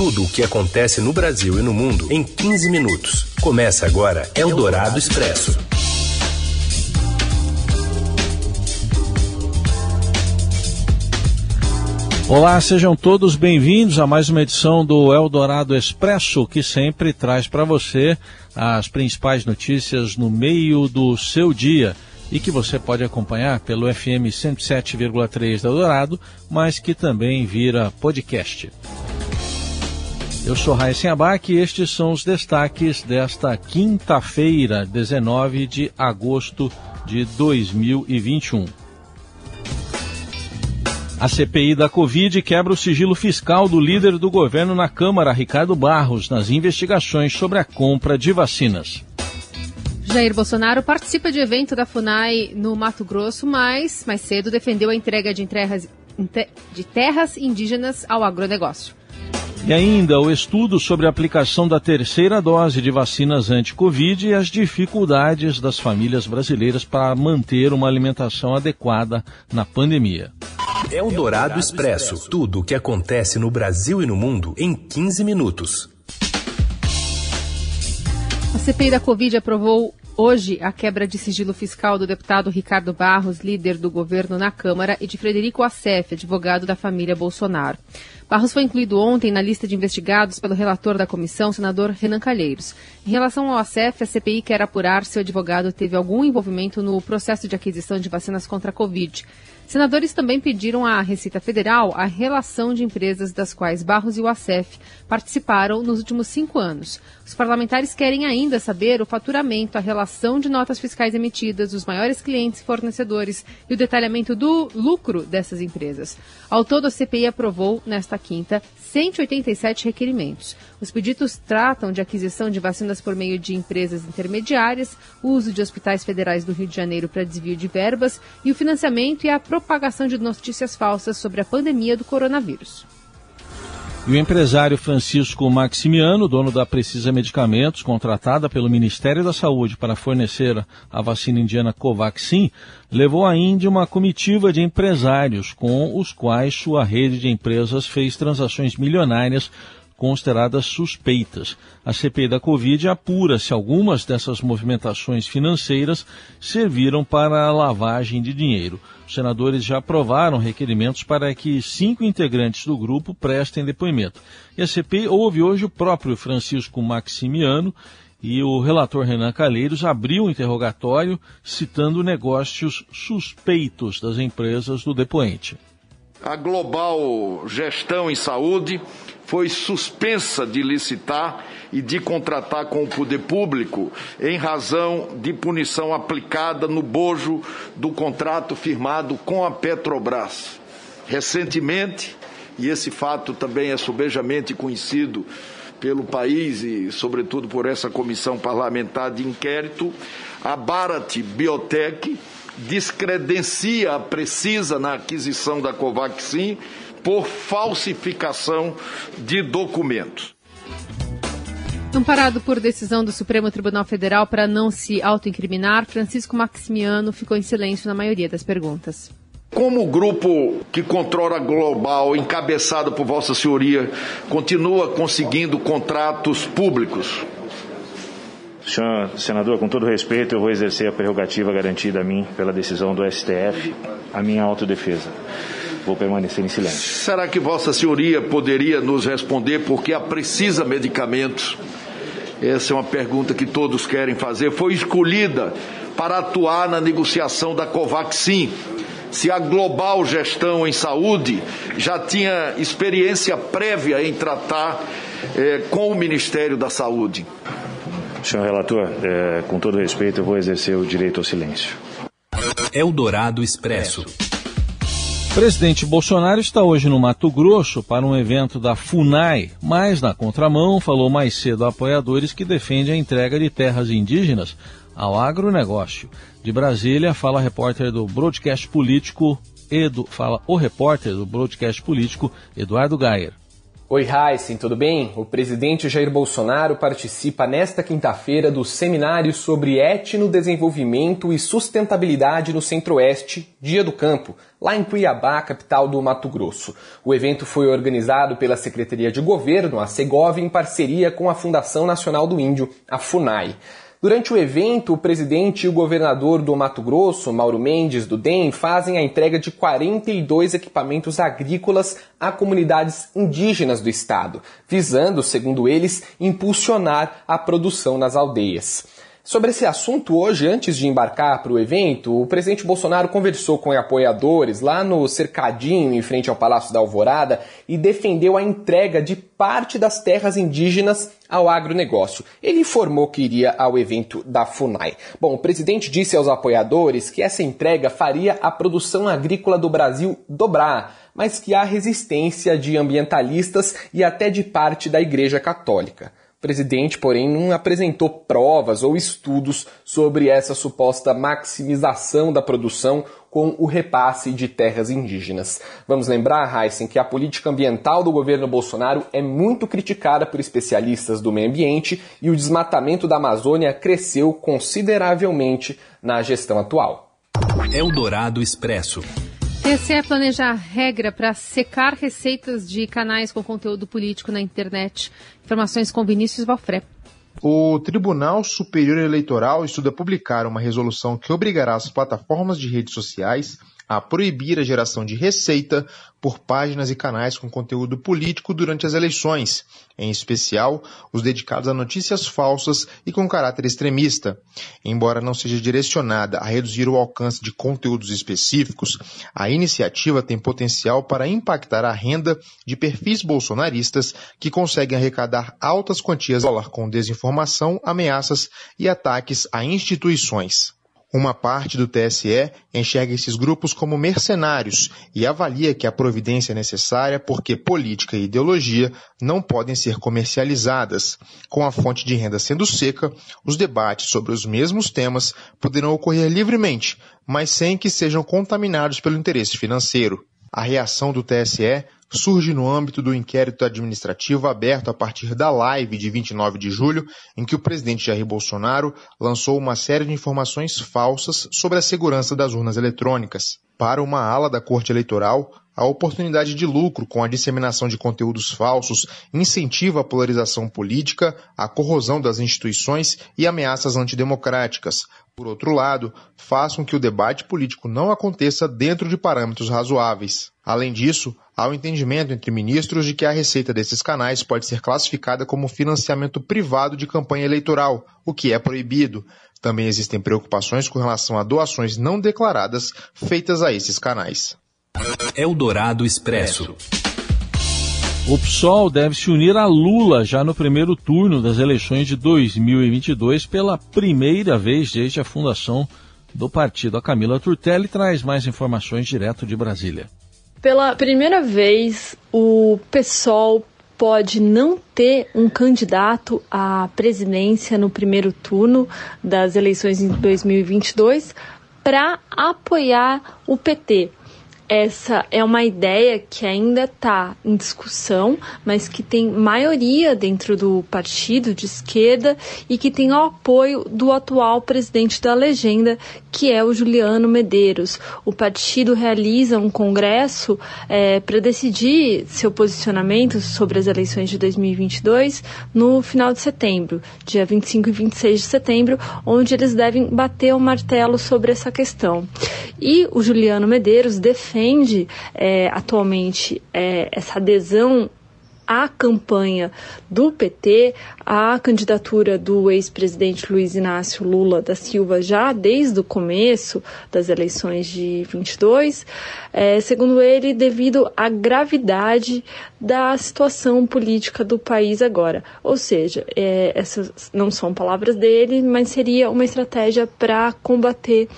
Tudo o que acontece no Brasil e no mundo em 15 minutos. Começa agora Eldorado Expresso. Olá, sejam todos bem-vindos a mais uma edição do Eldorado Expresso, que sempre traz para você as principais notícias no meio do seu dia e que você pode acompanhar pelo FM 107,3 da Eldorado, mas que também vira podcast. Eu sou Raíssen Abac e estes são os destaques desta quinta-feira, 19 de agosto de 2021. A CPI da Covid quebra o sigilo fiscal do líder do governo na Câmara, Ricardo Barros, nas investigações sobre a compra de vacinas. Jair Bolsonaro participa de evento da FUNAI no Mato Grosso, mas mais cedo defendeu a entrega de, terras, de terras indígenas ao agronegócio. E ainda o estudo sobre a aplicação da terceira dose de vacinas anti-Covid e as dificuldades das famílias brasileiras para manter uma alimentação adequada na pandemia. É o Dourado Expresso. Tudo o que acontece no Brasil e no mundo em 15 minutos. A CPI da Covid aprovou hoje a quebra de sigilo fiscal do deputado Ricardo Barros, líder do governo na Câmara, e de Frederico Assef, advogado da família Bolsonaro. Barros foi incluído ontem na lista de investigados pelo relator da comissão, senador Renan Calheiros. Em relação ao ACF, a CPI quer apurar se o advogado teve algum envolvimento no processo de aquisição de vacinas contra a Covid. Senadores também pediram à Receita Federal a relação de empresas das quais Barros e o ACEF participaram nos últimos cinco anos. Os parlamentares querem ainda saber o faturamento, a relação de notas fiscais emitidas, os maiores clientes e fornecedores e o detalhamento do lucro dessas empresas. Ao todo, a CPI aprovou, nesta quinta, 187 requerimentos. Os pedidos tratam de aquisição de vacinas por meio de empresas intermediárias, uso de hospitais federais do Rio de Janeiro para desvio de verbas e o financiamento e a propagação de notícias falsas sobre a pandemia do coronavírus. E o empresário Francisco Maximiano, dono da Precisa Medicamentos, contratada pelo Ministério da Saúde para fornecer a vacina indiana Covaxin, levou à Índia uma comitiva de empresários com os quais sua rede de empresas fez transações milionárias consideradas suspeitas. A CPI da Covid apura se algumas dessas movimentações financeiras serviram para a lavagem de dinheiro. Os senadores já aprovaram requerimentos para que cinco integrantes do grupo prestem depoimento. E a CPI ouve hoje o próprio Francisco Maximiano e o relator Renan Calheiros abriu um interrogatório citando negócios suspeitos das empresas do depoente. A Global Gestão em Saúde foi suspensa de licitar e de contratar com o poder público em razão de punição aplicada no bojo do contrato firmado com a Petrobras. Recentemente, e esse fato também é sobejamente conhecido pelo país e, sobretudo, por essa comissão parlamentar de inquérito, a Barat Biotech descredencia a Precisa na aquisição da Covaxin por falsificação de documentos. Amparado por decisão do Supremo Tribunal Federal para não se autoincriminar, Francisco Maximiano ficou em silêncio na maioria das perguntas. Como o grupo que controla a Global, encabeçado por Vossa Senhoria, continua conseguindo contratos públicos? Senhor senador, com todo respeito, eu vou exercer a prerrogativa garantida a mim pela decisão do STF, a minha autodefesa vou permanecer em silêncio. Será que Vossa Senhoria poderia nos responder porque a Precisa Medicamentos, essa é uma pergunta que todos querem fazer, foi escolhida para atuar na negociação da Covaxin? Se a Global Gestão em Saúde já tinha experiência prévia em tratar eh, com o Ministério da Saúde? Senhor relator, eh, com todo respeito, eu vou exercer o direito ao silêncio. Eldorado Expresso. Presidente Bolsonaro está hoje no Mato Grosso para um evento da FUNAI, mas na contramão falou mais cedo a apoiadores que defendem a entrega de terras indígenas ao agronegócio. De Brasília, fala repórter do broadcast político Edu, fala o repórter do broadcast político Eduardo Gayer. Oi, Heisen, tudo bem? O presidente Jair Bolsonaro participa nesta quinta-feira do seminário sobre etnodesenvolvimento e sustentabilidade no Centro-Oeste, Dia do Campo, lá em Cuiabá, capital do Mato Grosso. O evento foi organizado pela Secretaria de Governo, a Segov, em parceria com a Fundação Nacional do Índio, a FUNAI. Durante o evento, o presidente e o governador do Mato Grosso, Mauro Mendes, do DEM, fazem a entrega de 42 equipamentos agrícolas a comunidades indígenas do estado, visando, segundo eles, impulsionar a produção nas aldeias. Sobre esse assunto, hoje, antes de embarcar para o evento, o presidente Bolsonaro conversou com apoiadores lá no cercadinho em frente ao Palácio da Alvorada e defendeu a entrega de parte das terras indígenas ao agronegócio. Ele informou que iria ao evento da FUNAI. Bom, o presidente disse aos apoiadores que essa entrega faria a produção agrícola do Brasil dobrar, mas que há resistência de ambientalistas e até de parte da Igreja Católica. Presidente, porém, não apresentou provas ou estudos sobre essa suposta maximização da produção com o repasse de terras indígenas. Vamos lembrar, Heisen, que a política ambiental do governo Bolsonaro é muito criticada por especialistas do meio ambiente e o desmatamento da Amazônia cresceu consideravelmente na gestão atual. Eldorado Expresso. TSE planeja regra para secar receitas de canais com conteúdo político na internet. Informações com Vinícius Valfré. O Tribunal Superior Eleitoral estuda publicar uma resolução que obrigará as plataformas de redes sociais a proibir a geração de receita por páginas e canais com conteúdo político durante as eleições, em especial os dedicados a notícias falsas e com caráter extremista. Embora não seja direcionada a reduzir o alcance de conteúdos específicos, a iniciativa tem potencial para impactar a renda de perfis bolsonaristas que conseguem arrecadar altas quantias de dólar com desinformação, ameaças e ataques a instituições. Uma parte do TSE enxerga esses grupos como mercenários e avalia que a providência é necessária porque política e ideologia não podem ser comercializadas. Com a fonte de renda sendo seca, os debates sobre os mesmos temas poderão ocorrer livremente, mas sem que sejam contaminados pelo interesse financeiro. A reação do TSE surge no âmbito do inquérito administrativo aberto a partir da live de 29 de julho, em que o presidente Jair Bolsonaro lançou uma série de informações falsas sobre a segurança das urnas eletrônicas. Para uma ala da Corte Eleitoral, a oportunidade de lucro com a disseminação de conteúdos falsos incentiva a polarização política, a corrosão das instituições e ameaças antidemocráticas. Por outro lado, façam que o debate político não aconteça dentro de parâmetros razoáveis. Além disso, há o um entendimento entre ministros de que a receita desses canais pode ser classificada como financiamento privado de campanha eleitoral, o que é proibido. Também existem preocupações com relação a doações não declaradas feitas a esses canais. Eldorado Expresso. O PSOL deve se unir a Lula já no primeiro turno das eleições de 2022 pela primeira vez desde a fundação do partido. A Camila Turtelli traz mais informações direto de Brasília. Pela primeira vez, o PSOL pode não ter um candidato à presidência no primeiro turno das eleições em 2022 para apoiar o PT essa é uma ideia que ainda está em discussão, mas que tem maioria dentro do partido de esquerda e que tem o apoio do atual presidente da legenda, que é o Juliano Medeiros. O partido realiza um congresso é, para decidir seu posicionamento sobre as eleições de 2022 no final de setembro, dia 25 e 26 de setembro, onde eles devem bater o martelo sobre essa questão. E o Juliano Medeiros defende é, atualmente é, essa adesão à campanha do PT, à candidatura do ex-presidente Luiz Inácio Lula da Silva já desde o começo das eleições de 22, é, segundo ele, devido à gravidade da situação política do país agora. Ou seja, é, essas não são palavras dele, mas seria uma estratégia para combater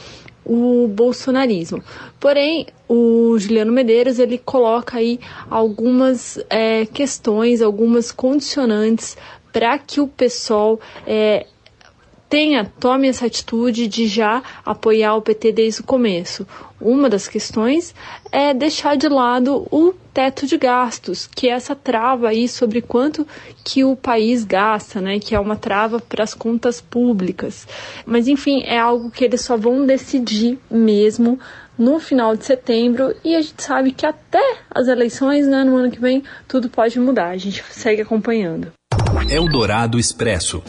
o bolsonarismo. Porém, o Juliano Medeiros ele coloca aí algumas é, questões, algumas condicionantes para que o pessoal é, tenha, tome essa atitude de já apoiar o PT desde o começo. Uma das questões é deixar de lado o teto de gastos, que é essa trava aí sobre quanto que o país gasta, né, que é uma trava para as contas públicas. Mas enfim, é algo que eles só vão decidir mesmo no final de setembro e a gente sabe que até as eleições, né, no ano que vem, tudo pode mudar. A gente segue acompanhando. Eldorado Expresso.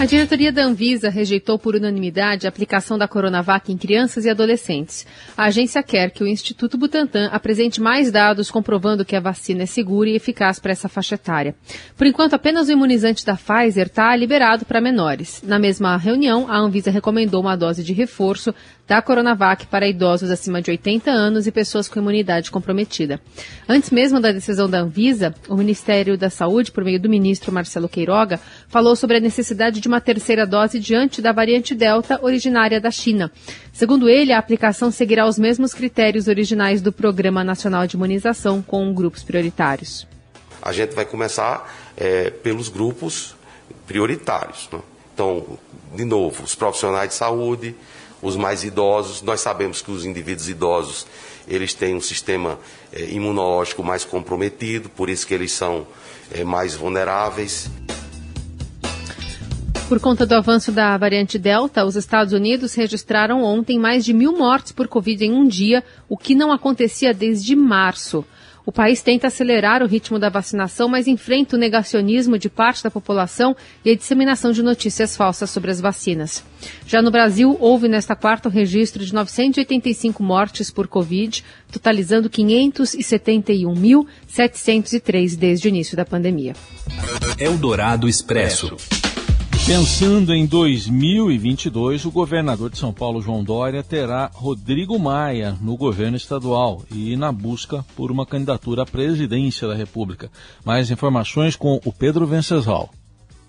A diretoria da Anvisa rejeitou por unanimidade a aplicação da Coronavac em crianças e adolescentes. A agência quer que o Instituto Butantan apresente mais dados comprovando que a vacina é segura e eficaz para essa faixa etária. Por enquanto, apenas o imunizante da Pfizer está liberado para menores. Na mesma reunião, a Anvisa recomendou uma dose de reforço da Coronavac para idosos acima de 80 anos e pessoas com imunidade comprometida. Antes mesmo da decisão da Anvisa, o Ministério da Saúde, por meio do ministro Marcelo Queiroga, falou sobre a necessidade uma terceira dose diante da variante Delta originária da China. Segundo ele, a aplicação seguirá os mesmos critérios originais do Programa Nacional de Imunização com grupos prioritários. A gente vai começar é, pelos grupos prioritários. Né? Então, de novo, os profissionais de saúde, os mais idosos. Nós sabemos que os indivíduos idosos eles têm um sistema é, imunológico mais comprometido, por isso que eles são é, mais vulneráveis. Por conta do avanço da variante Delta, os Estados Unidos registraram ontem mais de mil mortes por Covid em um dia, o que não acontecia desde março. O país tenta acelerar o ritmo da vacinação, mas enfrenta o negacionismo de parte da população e a disseminação de notícias falsas sobre as vacinas. Já no Brasil, houve nesta quarta o registro de 985 mortes por Covid, totalizando 571.703 desde o início da pandemia. Eldorado Expresso. Pensando em 2022, o governador de São Paulo, João Dória, terá Rodrigo Maia no governo estadual e na busca por uma candidatura à presidência da República. Mais informações com o Pedro Vencesval.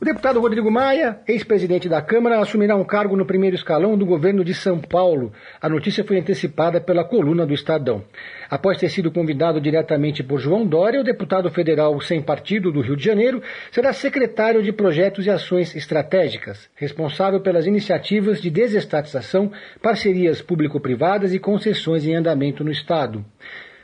O deputado Rodrigo Maia, ex-presidente da Câmara, assumirá um cargo no primeiro escalão do governo de São Paulo. A notícia foi antecipada pela coluna do Estadão. Após ter sido convidado diretamente por João Dória, o deputado federal sem partido do Rio de Janeiro será secretário de Projetos e Ações Estratégicas, responsável pelas iniciativas de desestatização, parcerias público-privadas e concessões em andamento no Estado.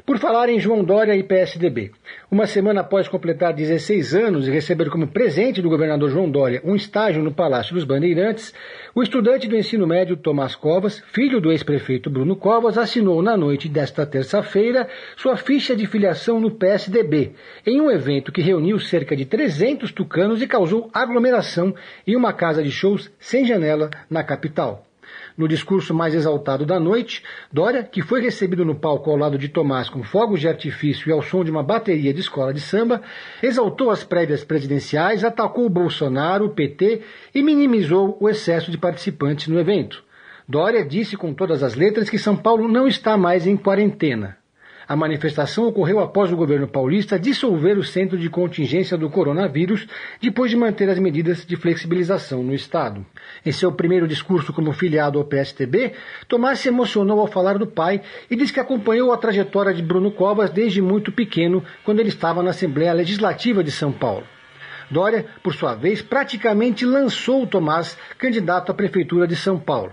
Por falar em João Dória e PSDB, uma semana após completar 16 anos e receber como presente do governador João Dória um estágio no Palácio dos Bandeirantes, o estudante do ensino médio Tomás Covas, filho do ex-prefeito Bruno Covas, assinou na noite desta terça-feira sua ficha de filiação no PSDB, em um evento que reuniu cerca de 300 tucanos e causou aglomeração em uma casa de shows sem janela na capital. No discurso mais exaltado da noite, Dória, que foi recebido no palco ao lado de Tomás com fogos de artifício e ao som de uma bateria de escola de samba, exaltou as prévias presidenciais, atacou o Bolsonaro, o PT e minimizou o excesso de participantes no evento. Dória disse com todas as letras que São Paulo não está mais em quarentena. A manifestação ocorreu após o governo paulista dissolver o centro de contingência do coronavírus, depois de manter as medidas de flexibilização no estado. Em seu primeiro discurso como filiado ao PSTB, Tomás se emocionou ao falar do pai e disse que acompanhou a trajetória de Bruno Covas desde muito pequeno, quando ele estava na Assembleia Legislativa de São Paulo. Dória, por sua vez, praticamente lançou Tomás candidato à Prefeitura de São Paulo.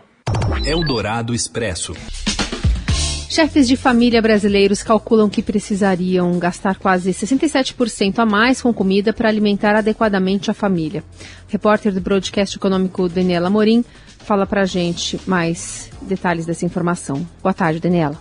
Eldorado Expresso. Chefes de família brasileiros calculam que precisariam gastar quase 67% a mais com comida para alimentar adequadamente a família. repórter do broadcast econômico Daniela Morim fala para a gente mais detalhes dessa informação. Boa tarde, Daniela.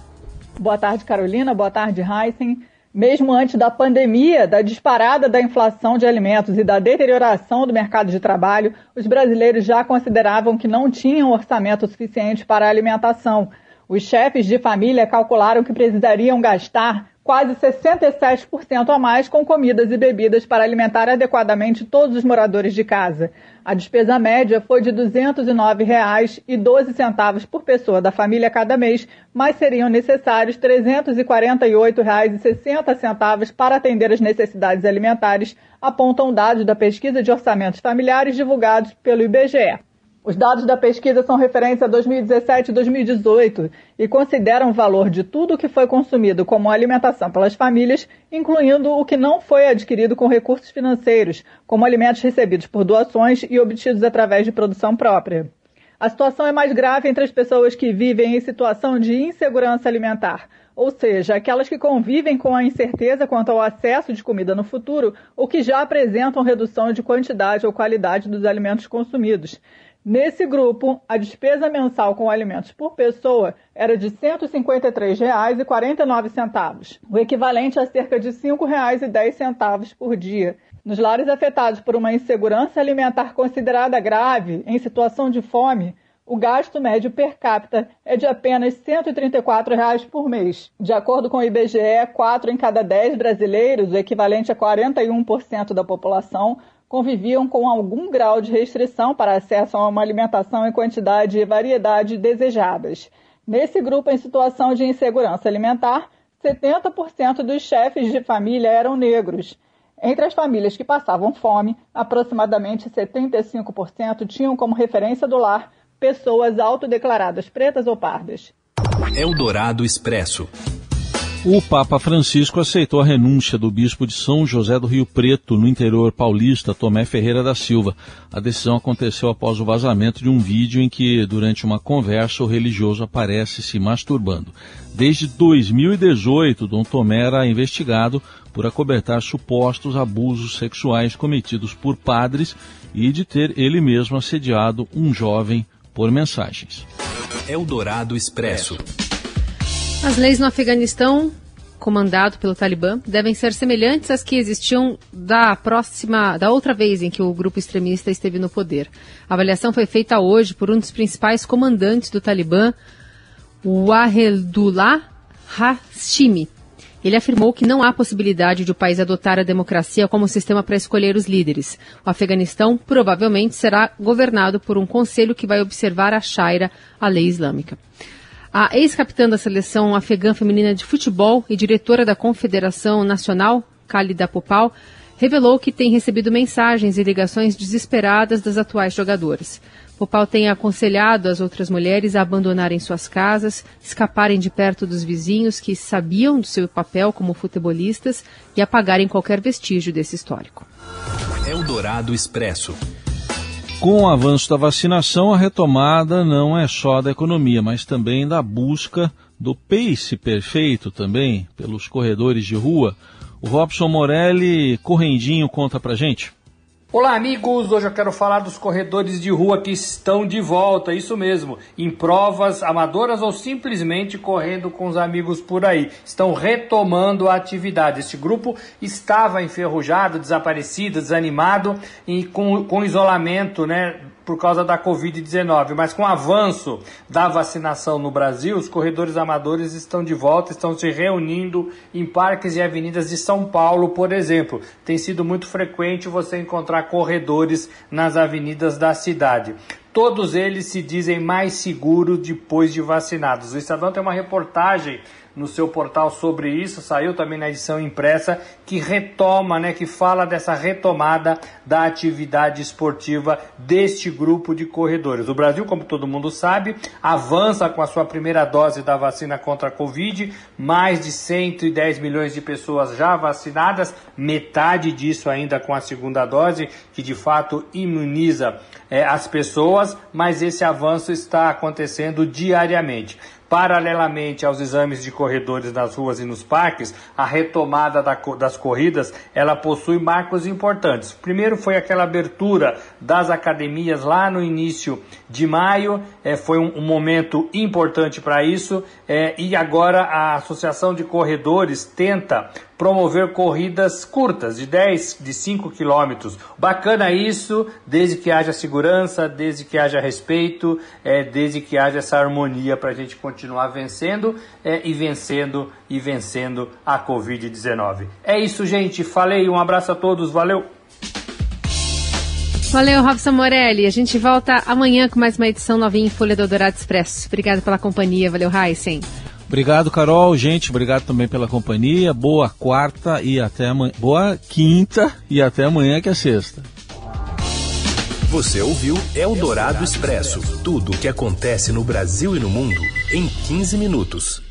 Boa tarde, Carolina. Boa tarde, Heisen. Mesmo antes da pandemia, da disparada da inflação de alimentos e da deterioração do mercado de trabalho, os brasileiros já consideravam que não tinham orçamento suficiente para a alimentação. Os chefes de família calcularam que precisariam gastar quase 67% a mais com comidas e bebidas para alimentar adequadamente todos os moradores de casa. A despesa média foi de R$ 209,12 por pessoa da família cada mês, mas seriam necessários R$ 348,60 para atender as necessidades alimentares, apontam dados da pesquisa de orçamentos familiares divulgados pelo IBGE. Os dados da pesquisa são referentes a 2017 e 2018 e consideram o valor de tudo o que foi consumido como alimentação pelas famílias, incluindo o que não foi adquirido com recursos financeiros, como alimentos recebidos por doações e obtidos através de produção própria. A situação é mais grave entre as pessoas que vivem em situação de insegurança alimentar, ou seja, aquelas que convivem com a incerteza quanto ao acesso de comida no futuro ou que já apresentam redução de quantidade ou qualidade dos alimentos consumidos. Nesse grupo, a despesa mensal com alimentos por pessoa era de R$ 153,49, o equivalente a cerca de R$ 5,10 por dia. Nos lares afetados por uma insegurança alimentar considerada grave, em situação de fome, o gasto médio per capita é de apenas 134 reais por mês. De acordo com o IBGE, 4 em cada 10 brasileiros, o equivalente a 41% da população, conviviam com algum grau de restrição para acesso a uma alimentação em quantidade e variedade desejadas. Nesse grupo em situação de insegurança alimentar, 70% dos chefes de família eram negros. Entre as famílias que passavam fome, aproximadamente 75% tinham como referência do lar pessoas autodeclaradas pretas ou pardas. Eldorado Expresso. O Papa Francisco aceitou a renúncia do bispo de São José do Rio Preto, no interior paulista, Tomé Ferreira da Silva. A decisão aconteceu após o vazamento de um vídeo em que, durante uma conversa, o religioso aparece se masturbando. Desde 2018, Dom Tomé era investigado por acobertar supostos abusos sexuais cometidos por padres e de ter ele mesmo assediado um jovem por mensagens. Eldorado Expresso. As leis no Afeganistão, comandado pelo Talibã, devem ser semelhantes às que existiam da próxima, da outra vez em que o grupo extremista esteve no poder. A avaliação foi feita hoje por um dos principais comandantes do Talibã, Wahedullah Hashimi. Ele afirmou que não há possibilidade de o país adotar a democracia como sistema para escolher os líderes. O Afeganistão provavelmente será governado por um conselho que vai observar a Sharia, a lei islâmica. A ex-capitã da seleção afegã feminina de futebol e diretora da Confederação Nacional, Khalida Popal, revelou que tem recebido mensagens e ligações desesperadas das atuais jogadoras. Popal tem aconselhado as outras mulheres a abandonarem suas casas, escaparem de perto dos vizinhos que sabiam do seu papel como futebolistas e apagarem qualquer vestígio desse histórico. Eldorado Expresso. Com o avanço da vacinação, a retomada não é só da economia, mas também da busca do pace perfeito também pelos corredores de rua. O Robson Morelli, correndinho, conta pra gente. Olá, amigos! Hoje eu quero falar dos corredores de rua que estão de volta, isso mesmo, em provas amadoras ou simplesmente correndo com os amigos por aí. Estão retomando a atividade. Este grupo estava enferrujado, desaparecido, desanimado e com, com isolamento, né? Por causa da Covid-19, mas com o avanço da vacinação no Brasil, os corredores amadores estão de volta, estão se reunindo em parques e avenidas de São Paulo, por exemplo. Tem sido muito frequente você encontrar corredores nas avenidas da cidade. Todos eles se dizem mais seguros depois de vacinados. O Estadão tem uma reportagem no seu portal sobre isso, saiu também na edição impressa, que retoma, né, que fala dessa retomada da atividade esportiva deste grupo de corredores. O Brasil, como todo mundo sabe, avança com a sua primeira dose da vacina contra a Covid, mais de 110 milhões de pessoas já vacinadas, metade disso ainda com a segunda dose, que de fato imuniza é, as pessoas, mas esse avanço está acontecendo diariamente. Paralelamente aos exames de corredores nas ruas e nos parques, a retomada da, das corridas ela possui marcos importantes. Primeiro foi aquela abertura das academias lá no início de maio, é, foi um, um, momento importante para isso, é, e agora a Associação de Corredores tenta promover corridas curtas, de 10, de 5 quilômetros. Bacana isso, desde que haja segurança, desde que haja respeito, é, desde que haja essa harmonia para a gente continuar vencendo é, e vencendo e vencendo a Covid-19. É isso, gente. Falei, um abraço a todos, valeu! Valeu, Robson Morelli. A gente volta amanhã com mais uma edição novinha em Folha do Dourado Expresso. Obrigada pela companhia. Valeu, Heisen. Obrigado, Carol. Gente, obrigado também pela companhia. Boa quarta e até amanhã. Boa quinta e até amanhã que é sexta. Você ouviu Eldorado Expresso tudo o que acontece no Brasil e no mundo em 15 minutos.